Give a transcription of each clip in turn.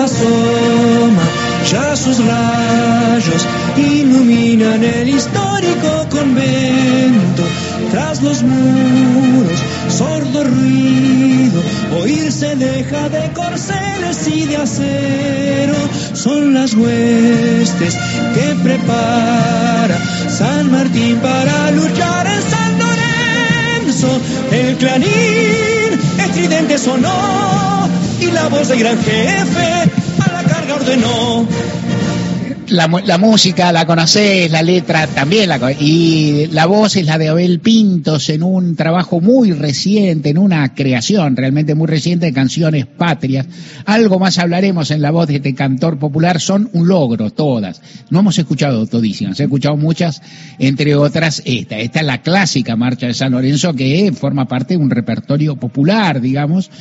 asoma, ya sus rayos iluminan el histórico convento. Tras los muros, sordo ruido, oírse deja de corceles y de acero. Son las huestes que prepara San Martín para luchar en San Lorenzo. El clarín estridente sonó y la voz del gran jefe a la carga ordenó. La, música la conocés, la letra también la y la voz es la de Abel Pintos en un trabajo muy reciente, en una creación realmente muy reciente de canciones patrias. Algo más hablaremos en la voz de este cantor popular, son un logro todas. No hemos escuchado todísimas, he escuchado muchas, entre otras esta. Esta es la clásica marcha de San Lorenzo que forma parte de un repertorio popular, digamos,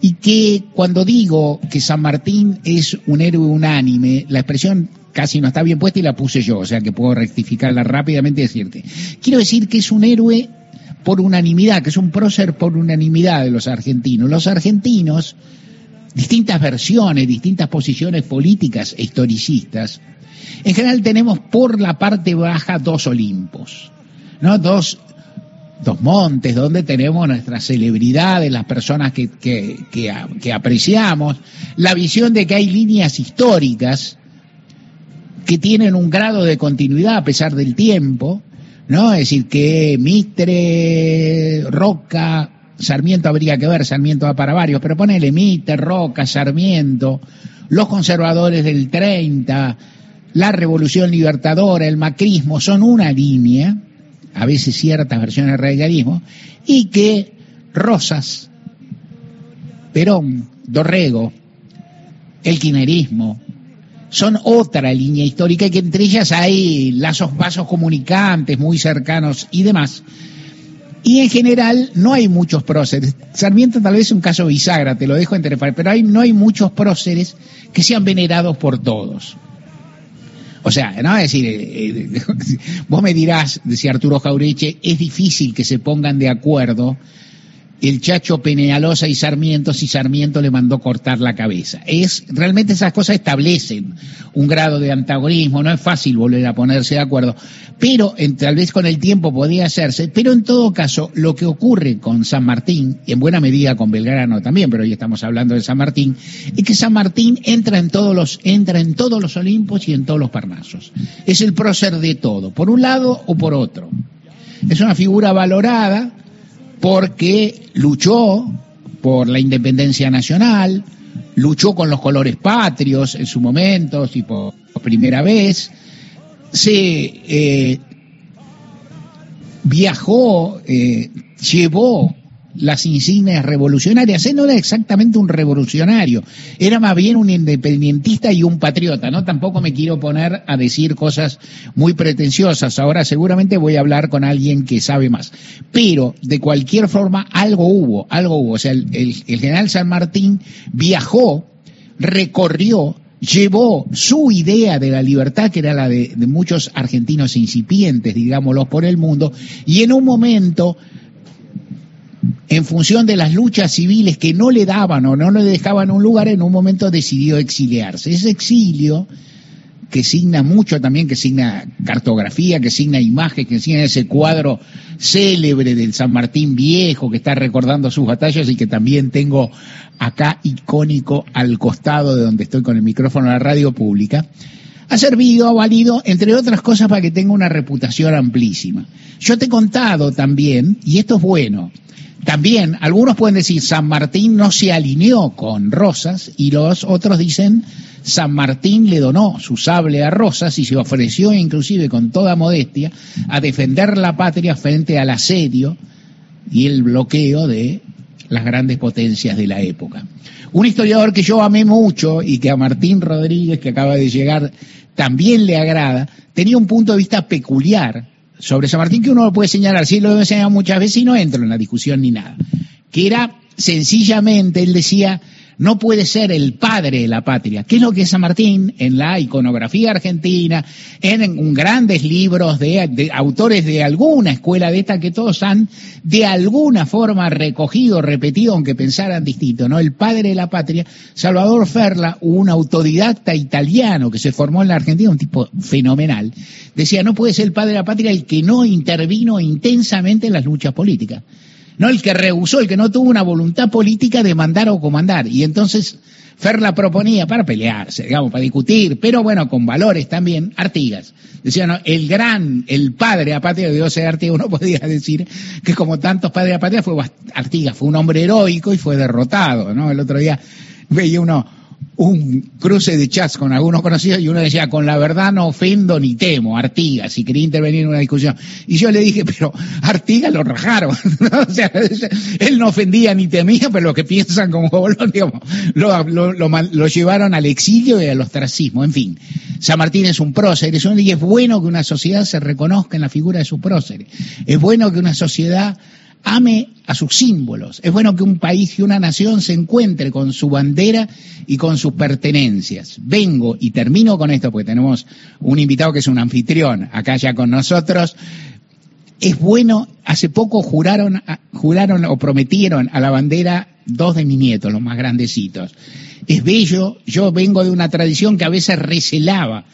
y que cuando digo que San Martín es un héroe unánime, la expresión casi no está bien puesta y la puse yo, o sea que puedo rectificarla rápidamente y decirte. Quiero decir que es un héroe por unanimidad, que es un prócer por unanimidad de los argentinos. Los argentinos, distintas versiones, distintas posiciones políticas e historicistas, en general tenemos por la parte baja dos Olimpos, ¿no? Dos, dos montes donde tenemos nuestras celebridades, las personas que, que, que, que apreciamos, la visión de que hay líneas históricas que tienen un grado de continuidad a pesar del tiempo, ¿no? Es decir, que Mitre, Roca, Sarmiento habría que ver, Sarmiento va para varios, pero ponele Mitre, Roca, Sarmiento, los conservadores del 30, la revolución libertadora, el macrismo, son una línea, a veces ciertas versiones del radicalismo, y que Rosas, Perón, Dorrego, el quinerismo, son otra línea histórica y que entre ellas hay lazos vasos comunicantes muy cercanos y demás. Y en general no hay muchos próceres. Sarmiento tal vez es un caso bisagra, te lo dejo entre pero hay, no hay muchos próceres que sean venerados por todos. O sea, no es decir, eh, vos me dirás, decía Arturo Jaureche, es difícil que se pongan de acuerdo el Chacho Penealosa y Sarmiento si Sarmiento le mandó cortar la cabeza. Es, realmente esas cosas establecen un grado de antagonismo, no es fácil volver a ponerse de acuerdo, pero en, tal vez con el tiempo podía hacerse, pero en todo caso lo que ocurre con San Martín, y en buena medida con Belgrano también, pero hoy estamos hablando de San Martín, es que San Martín entra en todos los, entra en todos los Olimpos y en todos los Parnasos. Es el prócer de todo, por un lado o por otro. Es una figura valorada, porque luchó por la independencia nacional, luchó con los colores patrios en su momento, por primera vez, se eh, viajó, eh, llevó las insignias revolucionarias. Él no era exactamente un revolucionario, era más bien un independientista y un patriota, ¿no? Tampoco me quiero poner a decir cosas muy pretenciosas. Ahora seguramente voy a hablar con alguien que sabe más. Pero, de cualquier forma, algo hubo, algo hubo. O sea, el, el general San Martín viajó, recorrió, llevó su idea de la libertad, que era la de, de, muchos argentinos incipientes, digámoslo, por el mundo, y en un momento en función de las luchas civiles que no le daban o no le dejaban un lugar, en un momento decidió exiliarse. Ese exilio, que signa mucho también, que signa cartografía, que signa imagen, que signa ese cuadro célebre del San Martín Viejo, que está recordando sus batallas y que también tengo acá icónico al costado de donde estoy con el micrófono de la radio pública, ha servido, ha valido, entre otras cosas, para que tenga una reputación amplísima. Yo te he contado también, y esto es bueno, también algunos pueden decir San Martín no se alineó con Rosas y los otros dicen San Martín le donó su sable a Rosas y se ofreció inclusive con toda modestia a defender la patria frente al asedio y el bloqueo de las grandes potencias de la época. Un historiador que yo amé mucho y que a Martín Rodríguez, que acaba de llegar, también le agrada, tenía un punto de vista peculiar sobre San Martín que uno lo puede señalar, sí lo he enseñado muchas veces y no entro en la discusión ni nada, que era sencillamente, él decía, no puede ser el padre de la patria. ¿Qué es lo que San Martín en la iconografía argentina, en, grandes libros de, autores de alguna escuela de esta que todos han de alguna forma recogido, repetido, aunque pensaran distinto, ¿no? El padre de la patria, Salvador Ferla, un autodidacta italiano que se formó en la Argentina, un tipo fenomenal, decía, no puede ser el padre de la patria el que no intervino intensamente en las luchas políticas no el que rehusó, el que no tuvo una voluntad política de mandar o comandar. Y entonces Ferla proponía para pelearse, digamos, para discutir, pero bueno, con valores también, Artigas. Decía, no, el gran, el padre a patria de Dios de Artigas, uno podría decir que como tantos padres a patria fue Artigas, fue un hombre heroico y fue derrotado, ¿no? El otro día veía uno, un cruce de chats con algunos conocidos y uno decía, con la verdad no ofendo ni temo, Artigas, si quería intervenir en una discusión. Y yo le dije, pero Artigas lo rajaron. o sea, él no ofendía ni temía, pero lo que piensan como Bolón, digamos, lo, llevaron al exilio y al ostracismo. En fin, San Martín es un prócer, y es bueno que una sociedad se reconozca en la figura de su prócer. Es bueno que una sociedad ame a sus símbolos. Es bueno que un país y una nación se encuentre con su bandera y con sus pertenencias. Vengo y termino con esto porque tenemos un invitado que es un anfitrión acá ya con nosotros. Es bueno, hace poco juraron, juraron o prometieron a la bandera dos de mis nietos, los más grandecitos. Es bello, yo vengo de una tradición que a veces recelaba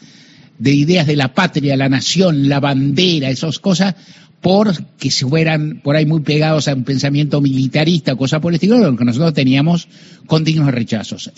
de ideas de la patria, la nación, la bandera, esas cosas porque se fueran por ahí muy pegados a un pensamiento militarista, cosa por lo que nosotros teníamos continuos rechazos.